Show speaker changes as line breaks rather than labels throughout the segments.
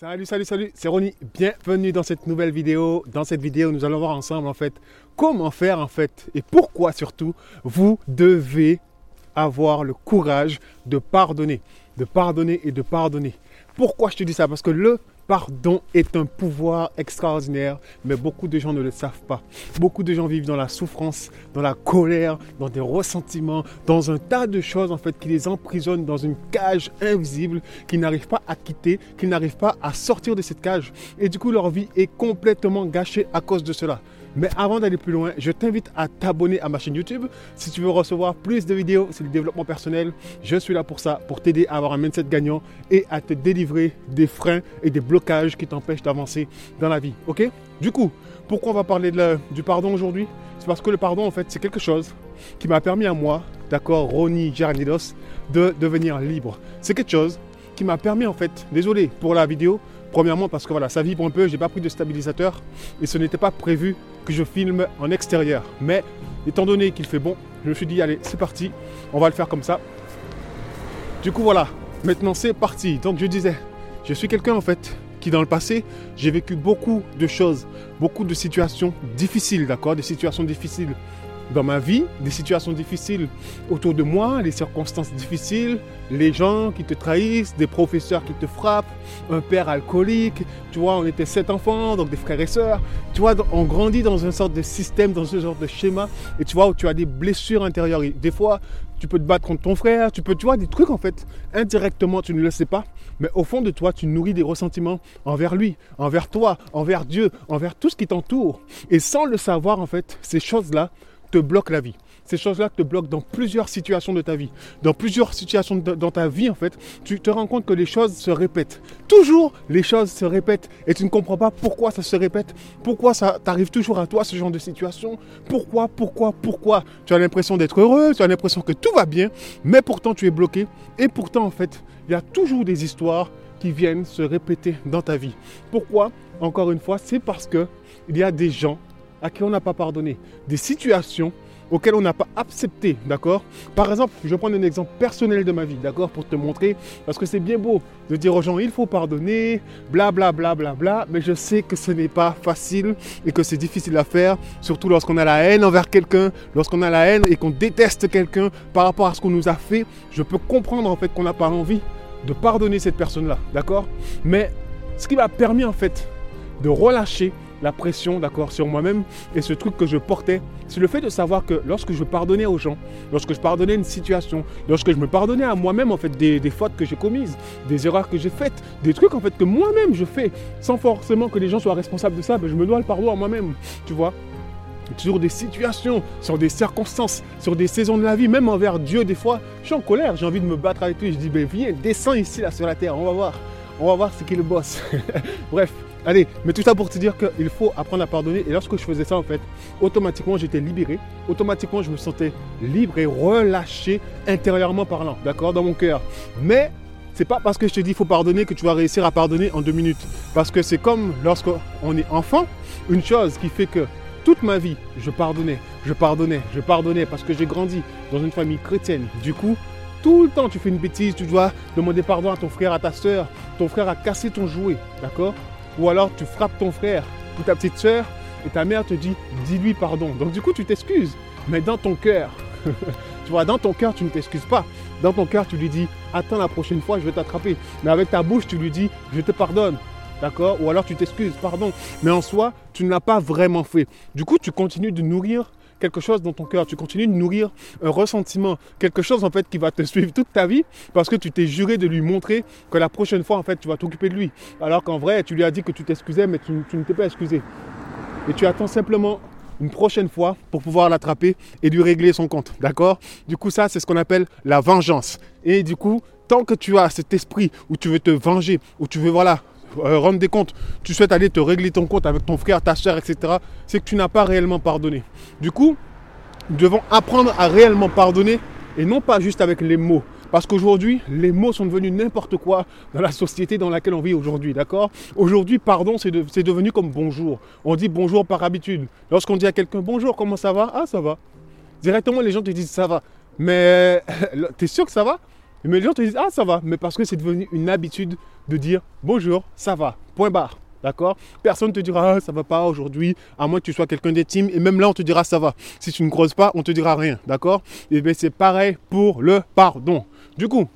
Salut, salut, salut, c'est Ronnie. Bienvenue dans cette nouvelle vidéo. Dans cette vidéo, nous allons voir ensemble en fait comment faire en fait et pourquoi surtout vous devez avoir le courage de pardonner, de pardonner et de pardonner. Pourquoi je te dis ça? Parce que le pardon est un pouvoir extraordinaire, mais beaucoup de gens ne le savent pas. Beaucoup de gens vivent dans la souffrance, dans la colère, dans des ressentiments, dans un tas de choses en fait qui les emprisonnent dans une cage invisible qu'ils n'arrivent pas à quitter, qu'ils n'arrivent pas à sortir de cette cage. Et du coup, leur vie est complètement gâchée à cause de cela. Mais avant d'aller plus loin, je t'invite à t'abonner à ma chaîne YouTube. Si tu veux recevoir plus de vidéos sur le développement personnel, je suis là pour ça, pour t'aider à avoir un mindset gagnant et à te délivrer des freins et des blocages qui t'empêchent d'avancer dans la vie. Ok? Du coup, pourquoi on va parler du pardon aujourd'hui? C'est parce que le pardon, en fait, c'est quelque chose qui m'a permis à moi, d'accord, Ronnie Geranidos, de devenir libre. C'est quelque chose qui m'a permis, en fait, désolé pour la vidéo, Premièrement parce que voilà, ça vibre un peu, j'ai pas pris de stabilisateur et ce n'était pas prévu que je filme en extérieur. Mais étant donné qu'il fait bon, je me suis dit allez, c'est parti, on va le faire comme ça. Du coup voilà, maintenant c'est parti. Donc je disais, je suis quelqu'un en fait qui dans le passé, j'ai vécu beaucoup de choses, beaucoup de situations difficiles, d'accord, des situations difficiles dans ma vie, des situations difficiles autour de moi, les circonstances difficiles, les gens qui te trahissent, des professeurs qui te frappent, un père alcoolique. Tu vois, on était sept enfants, donc des frères et sœurs. Tu vois, on grandit dans une sorte de système, dans une sorte de schéma. Et tu vois, où tu as des blessures intérieures. des fois, tu peux te battre contre ton frère, tu peux, tu vois, des trucs en fait, indirectement, tu ne le sais pas, mais au fond de toi, tu nourris des ressentiments envers lui, envers toi, envers Dieu, envers tout ce qui t'entoure. Et sans le savoir, en fait, ces choses-là te bloquent la vie. Ces choses-là te bloquent dans plusieurs situations de ta vie. Dans plusieurs situations dans ta vie, en fait, tu te rends compte que les choses se répètent. Toujours, les choses se répètent et tu ne comprends pas pourquoi ça se répète. Pourquoi ça t'arrive toujours à toi, ce genre de situation. Pourquoi, pourquoi, pourquoi? Tu as l'impression d'être heureux, tu as l'impression que tout va bien, mais pourtant tu es bloqué. Et pourtant, en fait, il y a toujours des histoires qui viennent se répéter dans ta vie. Pourquoi? Encore une fois, c'est parce que il y a des gens à qui on n'a pas pardonné, des situations auxquelles on n'a pas accepté, d'accord? Par exemple, je vais prendre un exemple personnel de ma vie, d'accord? Pour te montrer, parce que c'est bien beau de dire aux gens, il faut pardonner, bla bla bla bla bla, mais je sais que ce n'est pas facile et que c'est difficile à faire, surtout lorsqu'on a la haine envers quelqu'un, lorsqu'on a la haine et qu'on déteste quelqu'un. Par rapport à ce qu'on nous a fait, je peux comprendre en fait qu'on n'a pas envie de pardonner cette personne-là, d'accord? Mais ce qui m'a permis en fait de relâcher la pression, d'accord, sur moi-même et ce truc que je portais, c'est le fait de savoir que lorsque je pardonnais aux gens, lorsque je pardonnais une situation, lorsque je me pardonnais à moi-même en fait des, fautes que j'ai commises, des erreurs que j'ai faites, des trucs en fait que moi-même je fais, sans forcément que les gens soient responsables de ça, ben, je me dois le pardon à moi-même, tu vois sur des situations, sur des circonstances, sur des saisons de la vie, même envers Dieu, des fois, je suis en colère, j'ai envie de me battre avec lui. Je dis, ben viens, descends ici, là, sur la terre, on va voir. On va voir ce qui le boss. Bref, Allez, mais tout ça pour te dire qu'il faut apprendre à pardonner. Et lorsque je faisais ça, en fait, automatiquement, j'étais libéré. Automatiquement, je me sentais libre et relâché intérieurement parlant, d'accord, dans mon cœur. Mais c'est pas parce que je te dis faut pardonner que tu vas réussir à pardonner en deux minutes. Parce que c'est comme lorsqu'on est enfant, une chose qui fait que toute ma vie, je pardonnais, je pardonnais, je pardonnais parce que j'ai grandi dans une famille chrétienne. Du coup, tout le temps, tu fais une bêtise, tu dois demander pardon à ton frère, à ta soeur. Ton frère a cassé ton jouet, d'accord? Ou alors tu frappes ton frère ou ta petite soeur et ta mère te dit dis-lui pardon. Donc du coup tu t'excuses. Mais dans ton cœur, tu vois, dans ton cœur tu ne t'excuses pas. Dans ton cœur tu lui dis attends la prochaine fois je vais t'attraper. Mais avec ta bouche tu lui dis je te pardonne. D'accord? Ou alors tu t'excuses, pardon. Mais en soi, tu ne l'as pas vraiment fait. Du coup, tu continues de nourrir quelque chose dans ton cœur, tu continues de nourrir un ressentiment, quelque chose en fait qui va te suivre toute ta vie parce que tu t'es juré de lui montrer que la prochaine fois en fait tu vas t'occuper de lui. Alors qu'en vrai tu lui as dit que tu t'excusais mais tu, tu ne t'es pas excusé. Et tu attends simplement une prochaine fois pour pouvoir l'attraper et lui régler son compte. D'accord? Du coup ça c'est ce qu'on appelle la vengeance. Et du coup tant que tu as cet esprit où tu veux te venger, où tu veux voilà euh, rendre des comptes, tu souhaites aller te régler ton compte avec ton frère, ta soeur, etc., c'est que tu n'as pas réellement pardonné. Du coup, nous devons apprendre à réellement pardonner et non pas juste avec les mots. Parce qu'aujourd'hui, les mots sont devenus n'importe quoi dans la société dans laquelle on vit aujourd'hui, d'accord? Aujourd'hui, pardon, c'est devenu comme bonjour. On dit bonjour par habitude. Lorsqu'on dit à quelqu'un bonjour, comment ça va? Ah, ça va. Directement, les gens te disent ça va. Mais tu es sûr que ça va? Mais les gens te disent Ah, ça va, mais parce que c'est devenu une habitude de dire Bonjour, ça va, point barre. D'accord? Personne ne te dira ah, ça va pas aujourd'hui, à moins que tu sois quelqu'un d'intime. Et même là, on te dira ça va. Si tu ne creuses pas, on te dira rien. D'accord? Et bien c'est pareil pour le pardon. Du coup,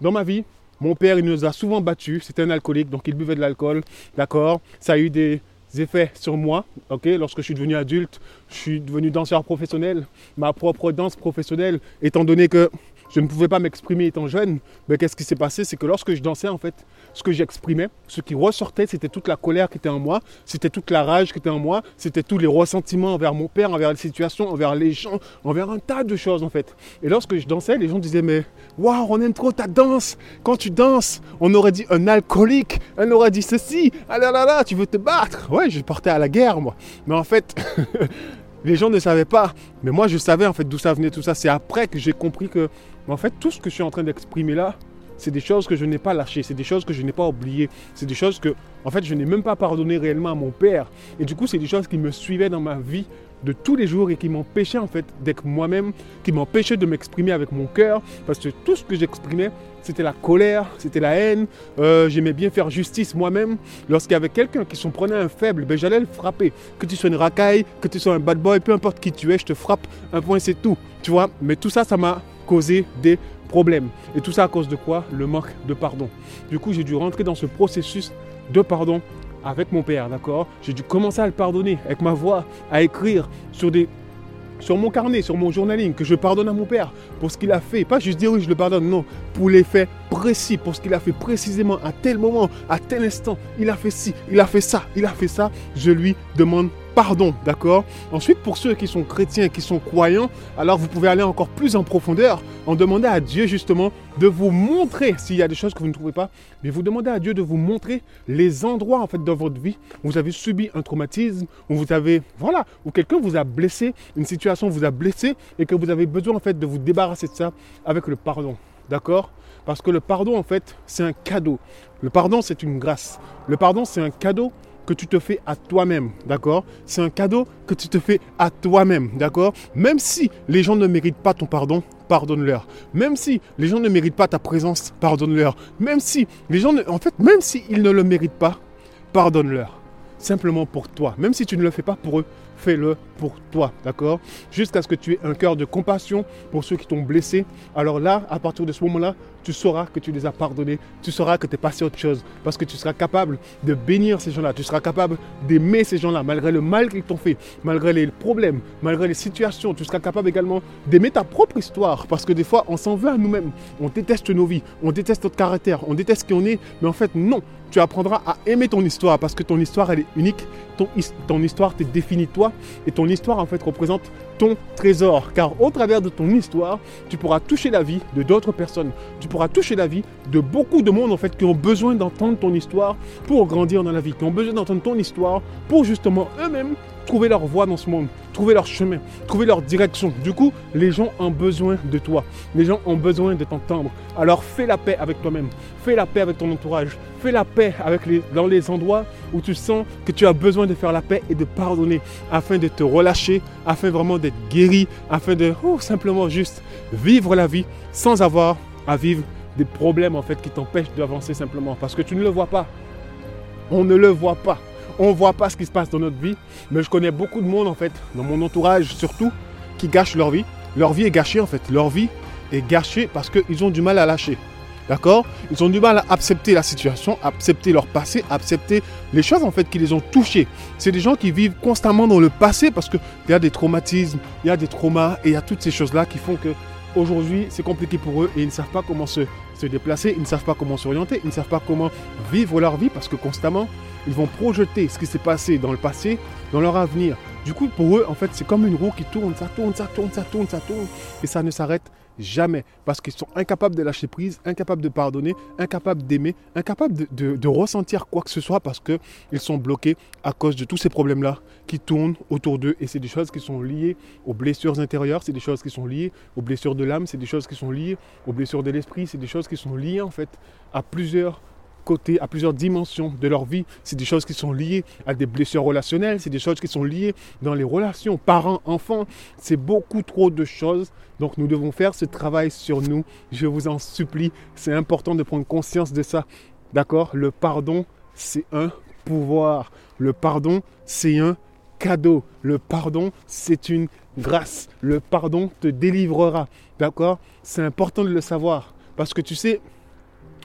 dans ma vie, mon père, il nous a souvent battus. C'était un alcoolique, donc il buvait de l'alcool. D'accord? Ça a eu des effets sur moi. Ok? Lorsque je suis devenu adulte, je suis devenu danseur professionnel. Ma propre danse professionnelle, étant donné que je ne pouvais pas m'exprimer étant jeune, mais qu'est-ce qui s'est passé? C'est que lorsque je dansais, en fait, ce que j'exprimais, ce qui ressortait, c'était toute la colère qui était en moi, c'était toute la rage qui était en moi, c'était tous les ressentiments envers mon père, envers les situations, envers les gens, envers un tas de choses, en fait. Et lorsque je dansais, les gens disaient, mais waouh, on aime trop ta danse. Quand tu danses, on aurait dit un alcoolique, on aurait dit ceci, ah là là là, tu veux te battre? Ouais, je portais à la guerre, moi. Mais en fait, les gens ne savaient pas. Mais moi, je savais en fait d'où ça venait tout ça. C'est après que j'ai compris que en fait, tout ce que je suis en train d'exprimer là, c'est des choses que je n'ai pas lâchées, c'est des choses que je n'ai pas oubliées, c'est des choses que, en fait, je n'ai même pas pardonné réellement à mon père. Et du coup, c'est des choses qui me suivaient dans ma vie de tous les jours et qui m'empêchaient en fait d'être moi-même, qui m'empêchaient de m'exprimer avec mon cœur, parce que tout ce que j'exprimais, c'était la colère, c'était la haine. Euh, j'aimais bien faire justice moi-même. Lorsqu'il y avait quelqu'un qui s'en prenait un faible, ben, j'allais le frapper. Que tu sois une racaille, que tu sois un bad boy, peu importe qui tu es, je te frappe. Un point, c'est tout. Tu vois? Mais tout ça, ça m'a causer des problèmes. Et tout ça à cause de quoi? Le manque de pardon. Du coup, j'ai dû rentrer dans ce processus de pardon avec mon père, d'accord? J'ai dû commencer à le pardonner avec ma voix, à écrire sur des sur mon carnet, sur mon journaling, que je pardonne à mon père pour ce qu'il a fait. Pas juste dire oui, je le pardonne, non. Pour les faits précis, pour ce qu'il a fait précisément à tel moment, à tel instant. Il a fait ci, il a fait ça, il a fait ça. Je lui demande pardon, d'accord Ensuite, pour ceux qui sont chrétiens, qui sont croyants, alors vous pouvez aller encore plus en profondeur, en demander à Dieu justement de vous montrer, s'il y a des choses que vous ne trouvez pas, mais vous demandez à Dieu de vous montrer les endroits en fait dans votre vie où vous avez subi un traumatisme, où vous avez, voilà, où quelqu'un vous a blessé, une situation vous a blessé et que vous avez besoin en fait de vous débarrasser de ça avec le pardon, d'accord Parce que le pardon en fait, c'est un cadeau. Le pardon, c'est une grâce. Le pardon, c'est un cadeau que tu te fais à toi-même, d'accord? C'est un cadeau que tu te fais à toi-même, d'accord? Même si les gens ne méritent pas ton pardon, pardonne-leur. Même si les gens ne méritent pas ta présence, pardonne-leur. Même si les gens, en fait, même s'ils ne le méritent pas, pardonne-leur. Simplement pour toi. Même si tu ne le fais pas pour eux, fais-le pour toi, d'accord? Jusqu'à ce que tu aies un cœur de compassion pour ceux qui t'ont blessé. Alors là, à partir de ce moment-là, tu sauras que tu les as pardonnés, tu sauras que tu es passé à autre chose, parce que tu seras capable de bénir ces gens-là, tu seras capable d'aimer ces gens-là, malgré le mal qu'ils t'ont fait, malgré les problèmes, malgré les situations, tu seras capable également d'aimer ta propre histoire, parce que des fois, on s'en veut à nous-mêmes, on déteste nos vies, on déteste notre caractère, on déteste qui on est, mais en fait, non, tu apprendras à aimer ton histoire. Parce que ton histoire elle est unique, ton, ton histoire te définit toi et ton histoire en fait représente ton trésor. Car au travers de ton histoire, tu pourras toucher la vie de d'autres personnes. Tu pourras toucher la vie de beaucoup de monde en fait qui ont besoin d'entendre ton histoire pour grandir dans la vie, qui ont besoin d'entendre ton histoire pour justement eux-mêmes trouver leur voie dans ce monde, trouver leur chemin, trouver leur direction. Du coup, les gens ont besoin de toi. Les gens ont besoin de t'entendre. Alors fais la paix avec toi-même. Fais la paix avec ton entourage. Fais la paix avec les, dans les endroits où tu sens que tu as besoin de faire la paix et de pardonner afin de te relâcher, afin vraiment d'être guéri, afin de oh, simplement juste vivre la vie sans avoir à vivre des problèmes en fait qui t'empêchent d'avancer simplement parce que tu ne le vois pas. On ne le voit pas. On ne voit pas ce qui se passe dans notre vie, mais je connais beaucoup de monde en fait, dans mon entourage surtout, qui gâchent leur vie. Leur vie est gâchée en fait. Leur vie est gâchée parce qu'ils ont du mal à lâcher. D'accord? Ils ont du mal à accepter la situation, accepter leur passé, accepter les choses en fait qui les ont touchés. C'est des gens qui vivent constamment dans le passé parce qu'il y a des traumatismes, il y a des traumas et il y a toutes ces choses-là qui font que aujourd'hui c'est compliqué pour eux et ils ne savent pas comment se, se déplacer, ils ne savent pas comment s'orienter, ils ne savent pas comment vivre leur vie parce que constamment ils vont projeter ce qui s'est passé dans le passé, dans leur avenir. Du coup, pour eux, en fait, c'est comme une roue qui tourne, ça tourne, ça tourne, ça tourne, ça tourne, et ça ne s'arrête jamais. Parce qu'ils sont incapables de lâcher prise, incapables de pardonner, incapables d'aimer, incapables de, ressentir quoi que ce soit parce qu'ils sont bloqués à cause de tous ces problèmes-là qui tournent autour d'eux. Et c'est des choses qui sont liées aux blessures intérieures, c'est des choses qui sont liées aux blessures de l'âme, c'est des choses qui sont liées aux blessures de l'esprit, c'est des choses qui sont liées en fait à plusieurs côtés, à plusieurs dimensions de leur vie. C'est des choses qui sont liées à des blessures relationnelles, c'est des choses qui sont liées dans les relations parents-enfants. C'est beaucoup trop de choses. Donc nous devons faire ce travail sur nous. Je vous en supplie. C'est important de prendre conscience de ça. D'accord? Le pardon, c'est un pouvoir. Le pardon, c'est un cadeau. Le pardon, c'est une grâce. Le pardon te délivrera. D'accord? C'est important de le savoir. Parce que tu sais,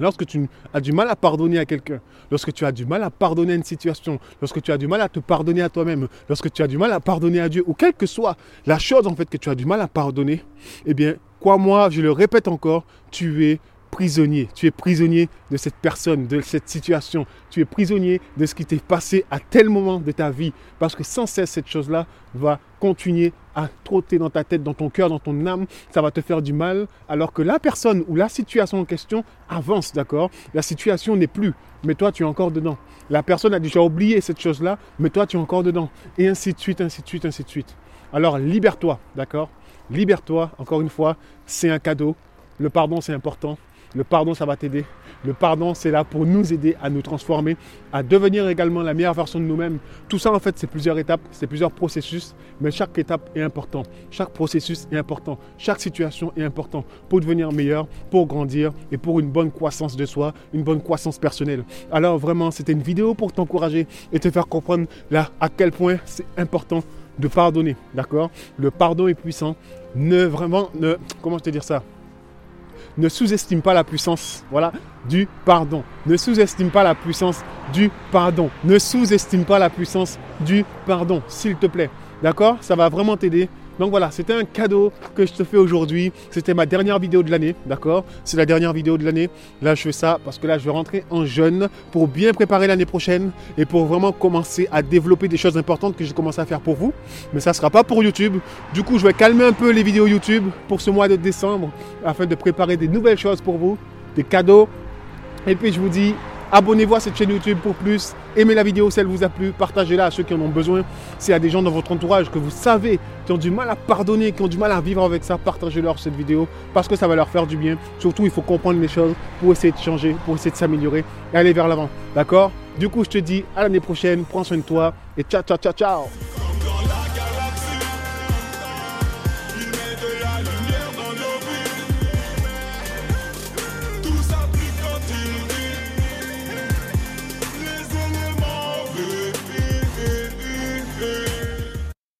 lorsque tu as du mal à pardonner à quelqu'un, lorsque tu as du mal à pardonner à une situation, lorsque tu as du mal à te pardonner à toi-même, lorsque tu as du mal à pardonner à Dieu, ou quelle que soit la chose en fait que tu as du mal à pardonner, eh bien, quoi moi, je le répète encore, tu es prisonnier. Tu es prisonnier de cette personne, de cette situation. Tu es prisonnier de ce qui t'est passé à tel moment de ta vie. Parce que sans cesse, cette chose-là va continuer à trotter dans ta tête, dans ton cœur, dans ton âme. Ça va te faire du mal. Alors que la personne ou la situation en question avance, d'accord? La situation n'est plus. Mais toi, tu es encore dedans. La personne a déjà oublié cette chose-là, mais toi, tu es encore dedans. Et ainsi de suite, ainsi de suite, ainsi de suite. Alors, libère-toi, d'accord? Libère-toi, encore une fois, c'est un cadeau. Le pardon, c'est important. Le pardon, ça va t'aider. Le pardon, c'est là pour nous aider à nous transformer, à devenir également la meilleure version de nous-mêmes. Tout ça, en fait, c'est plusieurs étapes, c'est plusieurs processus, mais chaque étape est important. Chaque processus est important. Chaque situation est important pour devenir meilleur, pour grandir et pour une bonne croissance de soi, une bonne croissance personnelle. Alors, vraiment, c'était une vidéo pour t'encourager et te faire comprendre là à quel point c'est important de pardonner. D'accord? Le pardon est puissant. Ne vraiment, ne, comment je te dire ça? Ne sous-estime pas la puissance voilà, du pardon. Ne sous-estime pas la puissance du pardon. Ne sous-estime pas la puissance du pardon, s'il te plaît. D'accord? Ça va vraiment t'aider donc voilà, c'était un cadeau que je te fais aujourd'hui. C'était ma dernière vidéo de l'année, d'accord? C'est la dernière vidéo de l'année. Là, je fais ça parce que là, je vais rentrer en jeûne pour bien préparer l'année prochaine et pour vraiment commencer à développer des choses importantes que j'ai commencé à faire pour vous. Mais ça ne sera pas pour YouTube. Du coup, je vais calmer un peu les vidéos YouTube pour ce mois de décembre afin de préparer des nouvelles choses pour vous, des cadeaux. Et puis, je vous dis Abonnez-vous à cette chaîne YouTube pour plus. Aimez la vidéo si elle vous a plu. Partagez-la à ceux qui en ont besoin. S'il y a des gens dans votre entourage que vous savez qui ont du mal à pardonner, qui ont du mal à vivre avec ça, partagez-leur cette vidéo parce que ça va leur faire du bien. Surtout, il faut comprendre les choses pour essayer de changer, pour essayer de s'améliorer et aller vers l'avant. D'accord? Du coup, je te dis à l'année prochaine. Prends soin de toi et ciao, ciao, ciao, ciao